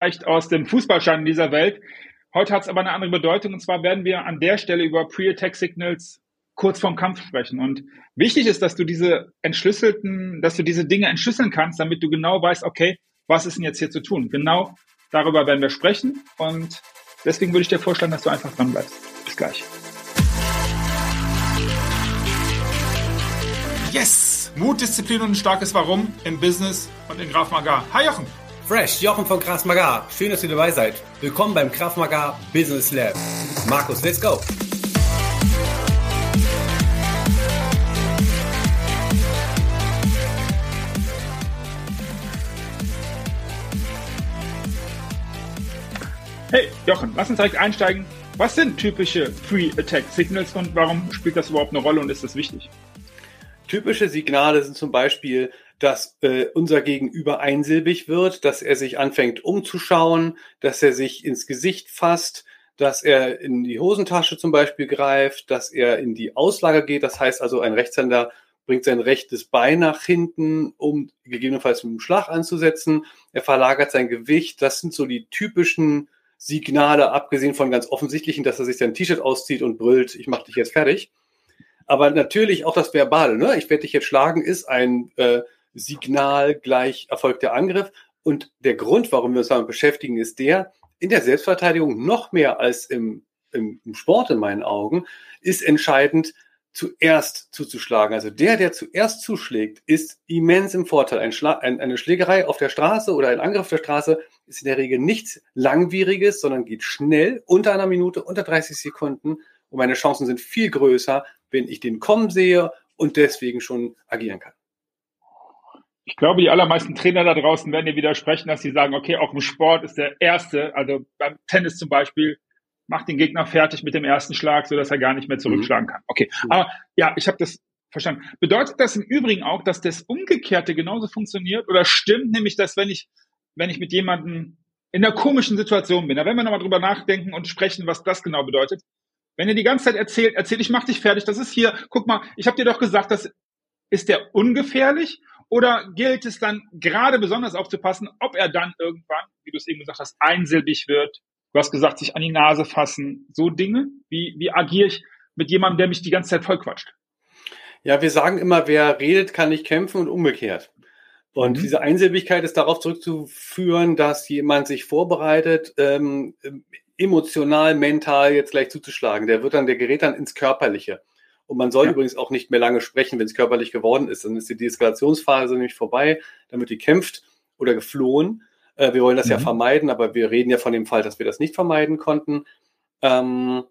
vielleicht aus dem Fußballschein dieser Welt. Heute hat es aber eine andere Bedeutung und zwar werden wir an der Stelle über Pre-Attack Signals kurz vorm Kampf sprechen. Und wichtig ist, dass du diese entschlüsselten, dass du diese Dinge entschlüsseln kannst, damit du genau weißt, okay, was ist denn jetzt hier zu tun? Genau darüber werden wir sprechen und deswegen würde ich dir vorschlagen, dass du einfach dran bleibst. Bis gleich. Yes! Mut, Disziplin und ein starkes Warum im Business und in Graf Magar. Hi Jochen! Fresh, Jochen von Graf Magar. Schön, dass ihr dabei seid. Willkommen beim Graf Magar Business Lab. Markus, let's go! Hey, Jochen, lass uns direkt einsteigen. Was sind typische Pre-Attack-Signals und warum spielt das überhaupt eine Rolle und ist das wichtig? Typische Signale sind zum Beispiel, dass äh, unser Gegenüber einsilbig wird, dass er sich anfängt umzuschauen, dass er sich ins Gesicht fasst, dass er in die Hosentasche zum Beispiel greift, dass er in die Auslage geht. Das heißt also, ein Rechtshänder bringt sein rechtes Bein nach hinten, um gegebenenfalls dem Schlag anzusetzen. Er verlagert sein Gewicht. Das sind so die typischen Signale, abgesehen von ganz offensichtlichen, dass er sich sein T-Shirt auszieht und brüllt, ich mache dich jetzt fertig. Aber natürlich auch das Verbale, ne? ich werde dich jetzt schlagen, ist ein äh, Signal gleich erfolgt der Angriff. Und der Grund, warum wir uns damit beschäftigen, ist der, in der Selbstverteidigung noch mehr als im, im, im Sport in meinen Augen, ist entscheidend, zuerst zuzuschlagen. Also der, der zuerst zuschlägt, ist immens im Vorteil. Ein ein, eine Schlägerei auf der Straße oder ein Angriff auf der Straße ist in der Regel nichts Langwieriges, sondern geht schnell, unter einer Minute, unter 30 Sekunden. Und meine Chancen sind viel größer, wenn ich den kommen sehe und deswegen schon agieren kann. Ich glaube, die allermeisten Trainer da draußen werden dir widersprechen, dass sie sagen, okay, auch im Sport ist der erste, also beim Tennis zum Beispiel, macht den Gegner fertig mit dem ersten Schlag, so dass er gar nicht mehr zurückschlagen kann. Okay, mhm. aber ja, ich habe das verstanden. Bedeutet das im Übrigen auch, dass das Umgekehrte genauso funktioniert oder stimmt nämlich, dass wenn ich wenn ich mit jemandem in einer komischen Situation bin, da werden wir nochmal drüber nachdenken und sprechen, was das genau bedeutet. Wenn er die ganze Zeit erzählt, erzählt, ich mach dich fertig, das ist hier, guck mal, ich habe dir doch gesagt, das ist der ungefährlich oder gilt es dann gerade besonders aufzupassen, ob er dann irgendwann, wie du es eben gesagt hast, einsilbig wird, Du hast gesagt, sich an die Nase fassen. So Dinge? Wie, wie agiere ich mit jemandem, der mich die ganze Zeit vollquatscht? Ja, wir sagen immer, wer redet, kann nicht kämpfen und umgekehrt. Und mhm. diese Einsilbigkeit ist darauf zurückzuführen, dass jemand sich vorbereitet, ähm, emotional, mental jetzt gleich zuzuschlagen. Der wird dann, der gerät dann ins Körperliche. Und man soll ja. übrigens auch nicht mehr lange sprechen, wenn es körperlich geworden ist. Dann ist die Deeskalationsphase nämlich vorbei, dann wird gekämpft oder geflohen. Äh, wir wollen das mhm. ja vermeiden, aber wir reden ja von dem Fall, dass wir das nicht vermeiden konnten. Ähm,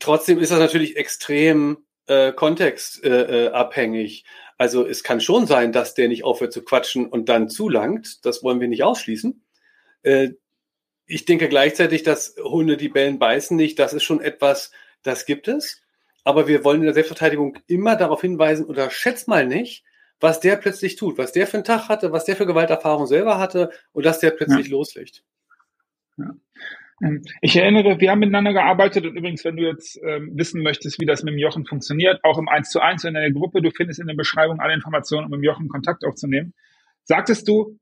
trotzdem ist das natürlich extrem äh, kontextabhängig. Äh, also es kann schon sein, dass der nicht aufhört zu quatschen und dann zulangt. Das wollen wir nicht ausschließen. Äh, ich denke gleichzeitig, dass Hunde die Bellen beißen nicht. Das ist schon etwas, das gibt es. Aber wir wollen in der Selbstverteidigung immer darauf hinweisen, unterschätzt mal nicht, was der plötzlich tut, was der für einen Tag hatte, was der für Gewalterfahrung selber hatte und dass der plötzlich ja. loslegt. Ja. Ähm, ich erinnere, wir haben miteinander gearbeitet und übrigens, wenn du jetzt ähm, wissen möchtest, wie das mit dem Jochen funktioniert, auch im 1 zu 1 in der Gruppe, du findest in der Beschreibung alle Informationen, um mit dem Jochen Kontakt aufzunehmen, sagtest du,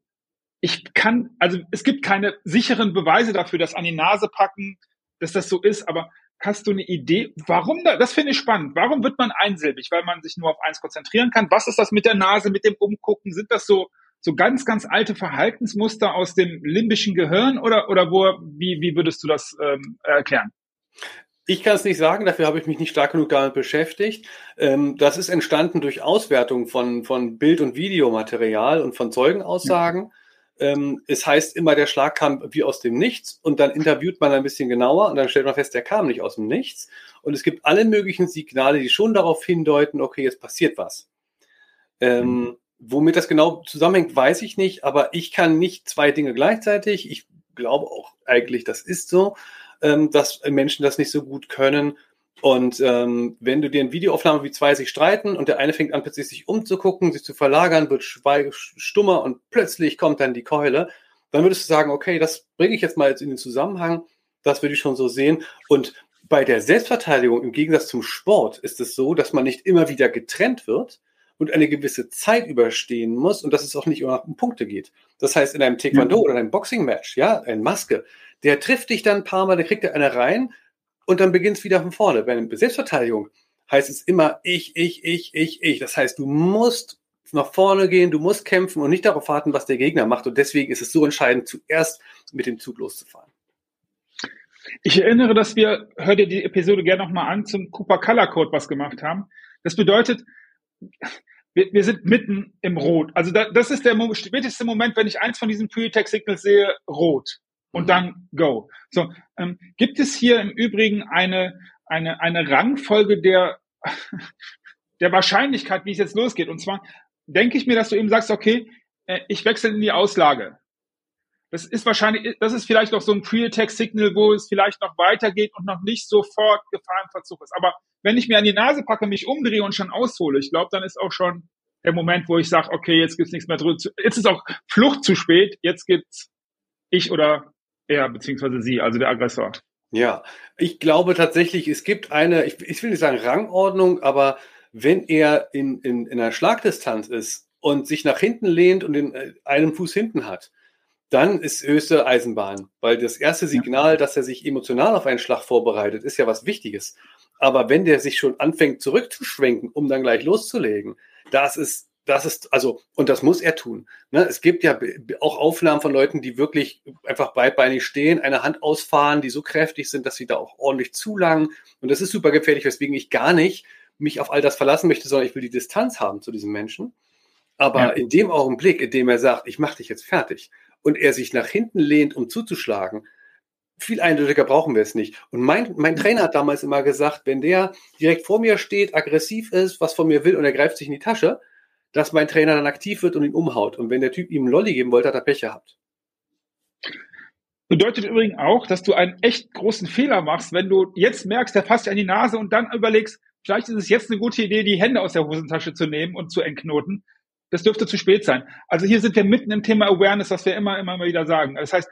ich kann, also es gibt keine sicheren Beweise dafür, dass an die Nase packen, dass das so ist, aber Hast du eine Idee, warum da, das finde ich spannend. Warum wird man einsilbig? Weil man sich nur auf eins konzentrieren kann. Was ist das mit der Nase, mit dem Umgucken? Sind das so, so ganz, ganz alte Verhaltensmuster aus dem limbischen Gehirn oder, oder wo, wie, wie würdest du das ähm, erklären? Ich kann es nicht sagen, dafür habe ich mich nicht stark genug damit beschäftigt. Ähm, das ist entstanden durch Auswertung von, von Bild- und Videomaterial und von Zeugenaussagen. Ähm, es heißt immer, der Schlag kam wie aus dem Nichts und dann interviewt man ein bisschen genauer und dann stellt man fest, der kam nicht aus dem Nichts. Und es gibt alle möglichen Signale, die schon darauf hindeuten, okay, jetzt passiert was. Ähm, mhm. Womit das genau zusammenhängt, weiß ich nicht, aber ich kann nicht zwei Dinge gleichzeitig. Ich glaube auch eigentlich, das ist so, ähm, dass Menschen das nicht so gut können. Und ähm, wenn du dir ein Videoaufnahme wie zwei sich streiten und der eine fängt an, plötzlich sich umzugucken, sich zu verlagern, wird schweig stummer und plötzlich kommt dann die Keule, dann würdest du sagen, okay, das bringe ich jetzt mal jetzt in den Zusammenhang, das würde ich schon so sehen. Und bei der Selbstverteidigung im Gegensatz zum Sport ist es so, dass man nicht immer wieder getrennt wird und eine gewisse Zeit überstehen muss und dass es auch nicht immer um Punkte geht. Das heißt, in einem Taekwondo ja. oder einem Boxing-Match, ja, ein Maske, der trifft dich dann ein paar Mal, dann kriegt er eine rein und dann beginnt es wieder von vorne. Bei einer Selbstverteidigung heißt es immer ich, ich, ich, ich, ich. Das heißt, du musst nach vorne gehen, du musst kämpfen und nicht darauf warten, was der Gegner macht. Und deswegen ist es so entscheidend, zuerst mit dem Zug loszufahren. Ich erinnere, dass wir, hör dir die Episode gerne nochmal an, zum Cooper Color Code was gemacht haben. Das bedeutet, wir, wir sind mitten im Rot. Also da, das ist der späteste Moment, wenn ich eins von diesen Pre-Tech-Signals sehe, rot. Und mhm. dann go. So, ähm, gibt es hier im Übrigen eine, eine, eine Rangfolge der, der Wahrscheinlichkeit, wie es jetzt losgeht. Und zwar denke ich mir, dass du eben sagst, okay, äh, ich wechsle in die Auslage. Das ist wahrscheinlich, das ist vielleicht noch so ein Pre-Attack-Signal, wo es vielleicht noch weitergeht und noch nicht sofort Gefahrenverzug ist. Aber wenn ich mir an die Nase packe, mich umdrehe und schon aushole, ich glaube, dann ist auch schon der Moment, wo ich sage, okay, jetzt gibt's nichts mehr drüber. Jetzt ist auch Flucht zu spät, jetzt gibt's ich oder er, beziehungsweise sie, also der Aggressor. Ja, ich glaube tatsächlich, es gibt eine, ich, ich will nicht sagen Rangordnung, aber wenn er in, in, in einer Schlagdistanz ist und sich nach hinten lehnt und den, äh, einen Fuß hinten hat, dann ist höchste Eisenbahn. Weil das erste Signal, dass er sich emotional auf einen Schlag vorbereitet, ist ja was Wichtiges. Aber wenn der sich schon anfängt zurückzuschwenken, um dann gleich loszulegen, das ist, das ist, also, und das muss er tun. Ne? Es gibt ja auch Aufnahmen von Leuten, die wirklich einfach beidbeinig stehen, eine Hand ausfahren, die so kräftig sind, dass sie da auch ordentlich zulangen. Und das ist super gefährlich, weswegen ich gar nicht mich auf all das verlassen möchte, sondern ich will die Distanz haben zu diesem Menschen. Aber ja. in dem Augenblick, in dem er sagt, ich mache dich jetzt fertig und er sich nach hinten lehnt, um zuzuschlagen, viel eindeutiger brauchen wir es nicht. Und mein, mein Trainer hat damals immer gesagt, wenn der direkt vor mir steht, aggressiv ist, was von mir will und er greift sich in die Tasche, dass mein Trainer dann aktiv wird und ihn umhaut. Und wenn der Typ ihm einen Lolli geben wollte, hat er Pech gehabt. Bedeutet übrigens auch, dass du einen echt großen Fehler machst, wenn du jetzt merkst, der fasst dir an die Nase und dann überlegst, vielleicht ist es jetzt eine gute Idee, die Hände aus der Hosentasche zu nehmen und zu entknoten. Das dürfte zu spät sein. Also hier sind wir mitten im Thema Awareness, was wir immer, immer wieder sagen. Das heißt,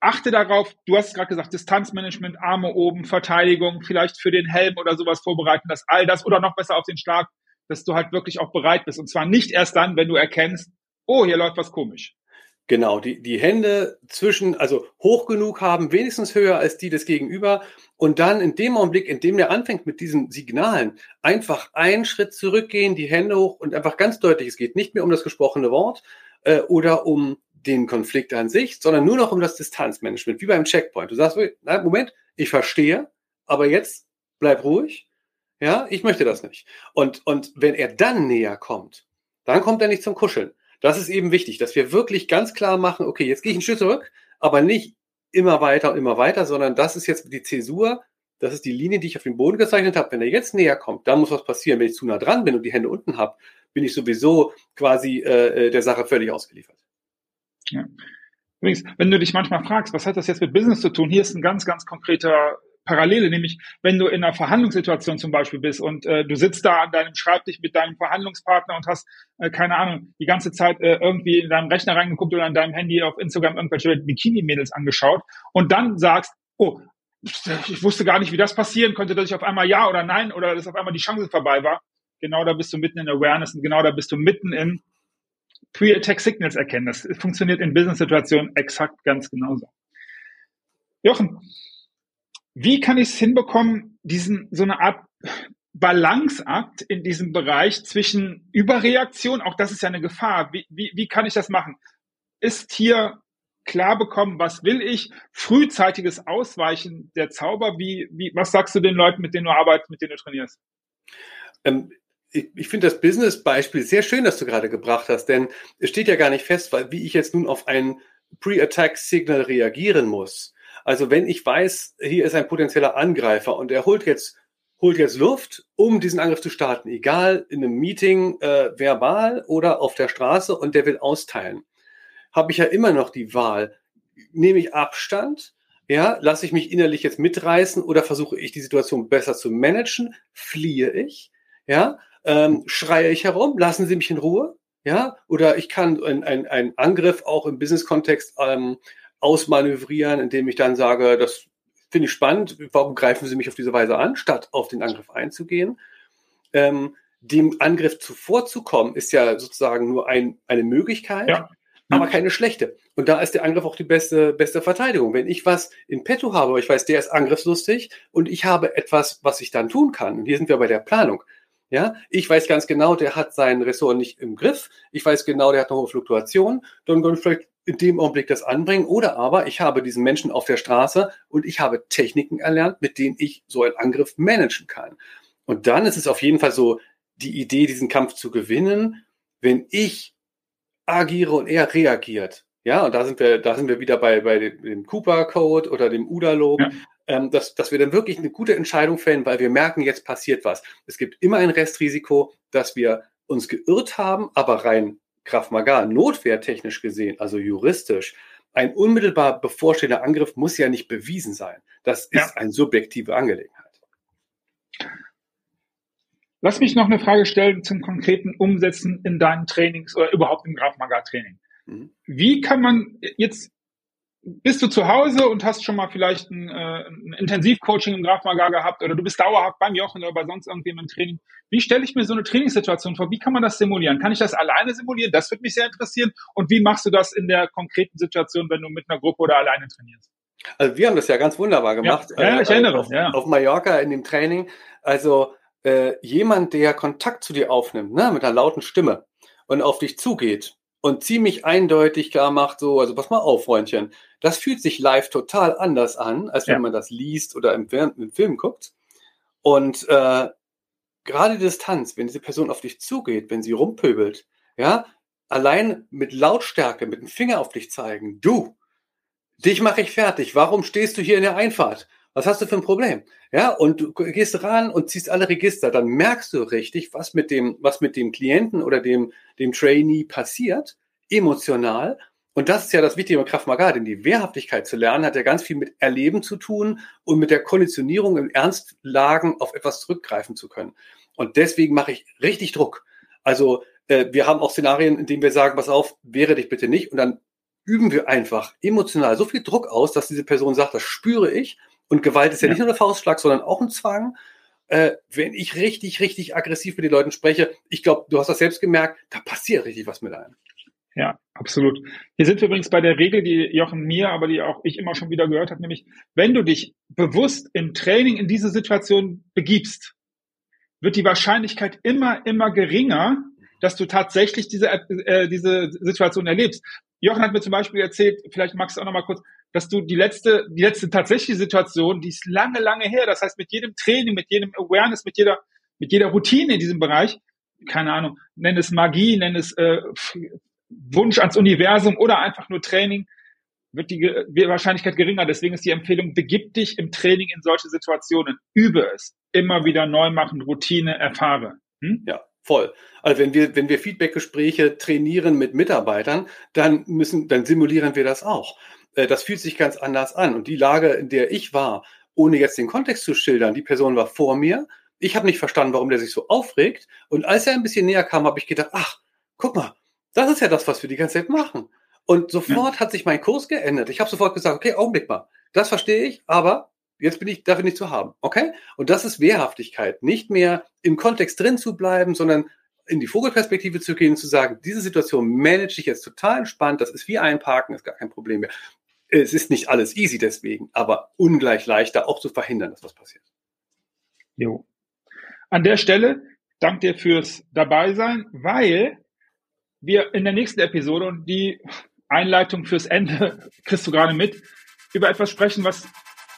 achte darauf, du hast gerade gesagt, Distanzmanagement, Arme oben, Verteidigung, vielleicht für den Helm oder sowas vorbereiten, dass all das oder noch besser auf den Schlag, dass du halt wirklich auch bereit bist. Und zwar nicht erst dann, wenn du erkennst, oh, hier läuft was komisch. Genau, die, die Hände zwischen, also hoch genug haben, wenigstens höher als die des Gegenüber. Und dann in dem Augenblick, in dem der anfängt mit diesen Signalen, einfach einen Schritt zurückgehen, die Hände hoch und einfach ganz deutlich, es geht nicht mehr um das gesprochene Wort äh, oder um den Konflikt an sich, sondern nur noch um das Distanzmanagement, wie beim Checkpoint. Du sagst, Moment, ich verstehe, aber jetzt bleib ruhig. Ja, ich möchte das nicht. Und, und wenn er dann näher kommt, dann kommt er nicht zum Kuscheln. Das ist eben wichtig, dass wir wirklich ganz klar machen, okay, jetzt gehe ich einen Schritt zurück, aber nicht immer weiter und immer weiter, sondern das ist jetzt die Zäsur, das ist die Linie, die ich auf dem Boden gezeichnet habe. Wenn er jetzt näher kommt, dann muss was passieren. Wenn ich zu nah dran bin und die Hände unten habe, bin ich sowieso quasi äh, äh der Sache völlig ausgeliefert. Ja. Übrigens, wenn du dich manchmal fragst, was hat das jetzt mit Business zu tun, hier ist ein ganz, ganz konkreter Parallele, nämlich wenn du in einer Verhandlungssituation zum Beispiel bist und äh, du sitzt da an deinem Schreibtisch mit deinem Verhandlungspartner und hast, äh, keine Ahnung, die ganze Zeit äh, irgendwie in deinem Rechner reingeguckt oder an deinem Handy auf Instagram irgendwelche Bikini-Mädels angeschaut und dann sagst, oh, ich wusste gar nicht, wie das passieren konnte, dass ich auf einmal ja oder nein oder dass auf einmal die Chance vorbei war. Genau da bist du mitten in Awareness und genau da bist du mitten in Pre-Attack Signals erkennen. Das funktioniert in Business-Situationen exakt ganz genauso. Jochen, wie kann ich es hinbekommen, diesen so eine Art Balanceakt in diesem Bereich zwischen Überreaktion, auch das ist ja eine Gefahr. Wie, wie, wie kann ich das machen? Ist hier klar bekommen, was will ich? Frühzeitiges Ausweichen der Zauber. Wie, wie, was sagst du den Leuten, mit denen du arbeitest, mit denen du trainierst? Ähm, ich, ich finde das Business-Beispiel sehr schön, das du gerade gebracht hast, denn es steht ja gar nicht fest, weil, wie ich jetzt nun auf ein Pre-Attack-Signal reagieren muss. Also wenn ich weiß, hier ist ein potenzieller Angreifer und er holt jetzt holt jetzt Luft, um diesen Angriff zu starten, egal in einem Meeting äh, verbal oder auf der Straße und der will austeilen, habe ich ja immer noch die Wahl, nehme ich Abstand, ja, lasse ich mich innerlich jetzt mitreißen oder versuche ich die Situation besser zu managen, fliehe ich, ja, ähm, schreie ich herum, lassen Sie mich in Ruhe, ja, oder ich kann einen ein Angriff auch im Business-Kontext ähm, ausmanövrieren, indem ich dann sage, das finde ich spannend, warum greifen Sie mich auf diese Weise an, statt auf den Angriff einzugehen. Ähm, dem Angriff zuvorzukommen, ist ja sozusagen nur ein, eine Möglichkeit, ja. aber keine schlechte. Und da ist der Angriff auch die beste, beste Verteidigung. Wenn ich was in petto habe, ich weiß, der ist angriffslustig und ich habe etwas, was ich dann tun kann. Und hier sind wir bei der Planung. Ja, ich weiß ganz genau, der hat sein Ressort nicht im Griff. Ich weiß genau, der hat eine hohe Fluktuation. Dann kann ich vielleicht in dem Augenblick das anbringen. Oder aber ich habe diesen Menschen auf der Straße und ich habe Techniken erlernt, mit denen ich so einen Angriff managen kann. Und dann ist es auf jeden Fall so die Idee, diesen Kampf zu gewinnen, wenn ich agiere und er reagiert. Ja, und da sind wir, da sind wir wieder bei, bei dem Cooper-Code oder dem UDA-Log. Ja ähm, dass, dass wir dann wirklich eine gute Entscheidung fällen, weil wir merken, jetzt passiert was. Es gibt immer ein Restrisiko, dass wir uns geirrt haben, aber rein Kraft Maga, notwehrtechnisch gesehen, also juristisch, ein unmittelbar bevorstehender Angriff muss ja nicht bewiesen sein. Das ist ja. eine subjektive Angelegenheit. Lass mich noch eine Frage stellen zum konkreten Umsetzen in deinen Trainings oder überhaupt im Graf Maga Training. Mhm. Wie kann man jetzt bist du zu Hause und hast schon mal vielleicht ein, äh, ein Intensivcoaching im Graf Magar gehabt oder du bist dauerhaft beim Jochen oder bei sonst irgendjemandem im Training. Wie stelle ich mir so eine Trainingssituation vor? Wie kann man das simulieren? Kann ich das alleine simulieren? Das würde mich sehr interessieren. Und wie machst du das in der konkreten Situation, wenn du mit einer Gruppe oder alleine trainierst? Also wir haben das ja ganz wunderbar gemacht. Ja, ja ich erinnere. Auf, ja. auf Mallorca in dem Training. Also äh, jemand, der Kontakt zu dir aufnimmt, ne, mit einer lauten Stimme und auf dich zugeht und ziemlich eindeutig klar macht, so, also pass mal auf, Freundchen, das fühlt sich live total anders an, als wenn ja. man das liest oder im, im Film guckt. Und äh, gerade die Distanz, wenn diese Person auf dich zugeht, wenn sie rumpöbelt, ja, allein mit Lautstärke, mit dem Finger auf dich zeigen, du, dich mache ich fertig, warum stehst du hier in der Einfahrt? Was hast du für ein Problem? Ja, und du gehst ran und ziehst alle Register, dann merkst du richtig, was mit dem, was mit dem Klienten oder dem, dem Trainee passiert, emotional. Und das ist ja das Wichtige bei Kraft Maga, denn die Wehrhaftigkeit zu lernen hat ja ganz viel mit Erleben zu tun und mit der Konditionierung in Ernstlagen auf etwas zurückgreifen zu können. Und deswegen mache ich richtig Druck. Also äh, wir haben auch Szenarien, in denen wir sagen, pass auf, wehre dich bitte nicht. Und dann üben wir einfach emotional so viel Druck aus, dass diese Person sagt, das spüre ich. Und Gewalt ist ja, ja. nicht nur der Faustschlag, sondern auch ein Zwang. Äh, wenn ich richtig, richtig aggressiv mit den Leuten spreche, ich glaube, du hast das selbst gemerkt, da passiert richtig was mit einem. Ja, absolut. Hier sind wir übrigens bei der Regel, die Jochen mir, aber die auch ich immer schon wieder gehört habe, nämlich, wenn du dich bewusst im Training in diese Situation begibst, wird die Wahrscheinlichkeit immer, immer geringer, dass du tatsächlich diese, äh, diese Situation erlebst. Jochen hat mir zum Beispiel erzählt, vielleicht magst du auch noch mal kurz, dass du die letzte, die letzte tatsächliche Situation, die ist lange, lange her. Das heißt, mit jedem Training, mit jedem Awareness, mit jeder, mit jeder Routine in diesem Bereich, keine Ahnung, nenn es Magie, nenn es äh, Wunsch ans Universum oder einfach nur Training, wird die Wahrscheinlichkeit geringer. Deswegen ist die Empfehlung, begib dich im Training in solche Situationen. Übe es. Immer wieder neu machen, Routine, erfahre. Hm? Ja, voll. Also wenn wir, wenn wir Feedbackgespräche trainieren mit Mitarbeitern, dann müssen, dann simulieren wir das auch. Äh, das fühlt sich ganz anders an. Und die Lage, in der ich war, ohne jetzt den Kontext zu schildern, die Person war vor mir. Ich habe nicht verstanden, warum der sich so aufregt. Und als er ein bisschen näher kam, habe ich gedacht, ach, guck mal, das ist ja das, was wir die ganze Zeit machen. Und sofort ja. hat sich mein Kurs geändert. Ich habe sofort gesagt, okay, Augenblick mal, das verstehe ich, aber jetzt bin ich dafür nicht zu haben. Okay? Und das ist Wehrhaftigkeit. Nicht mehr im Kontext drin zu bleiben, sondern in die Vogelperspektive zu gehen und zu sagen, diese Situation manage ich jetzt total entspannt, das ist wie einparken, ist gar kein Problem mehr. Es ist nicht alles easy deswegen, aber ungleich leichter auch zu verhindern, dass was passiert. Jo. An der Stelle danke dir fürs Dabeisein, weil wir in der nächsten Episode und die Einleitung fürs Ende kriegst du gerade mit, über etwas sprechen, was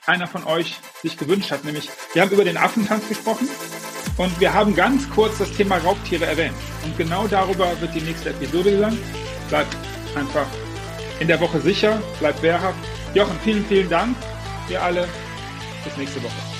einer von euch sich gewünscht hat, nämlich wir haben über den Affentanz gesprochen und wir haben ganz kurz das Thema Raubtiere erwähnt. Und genau darüber wird die nächste Episode sein. Bleibt einfach in der Woche sicher, bleibt wehrhaft. Jochen, vielen, vielen Dank. Wir alle. Bis nächste Woche.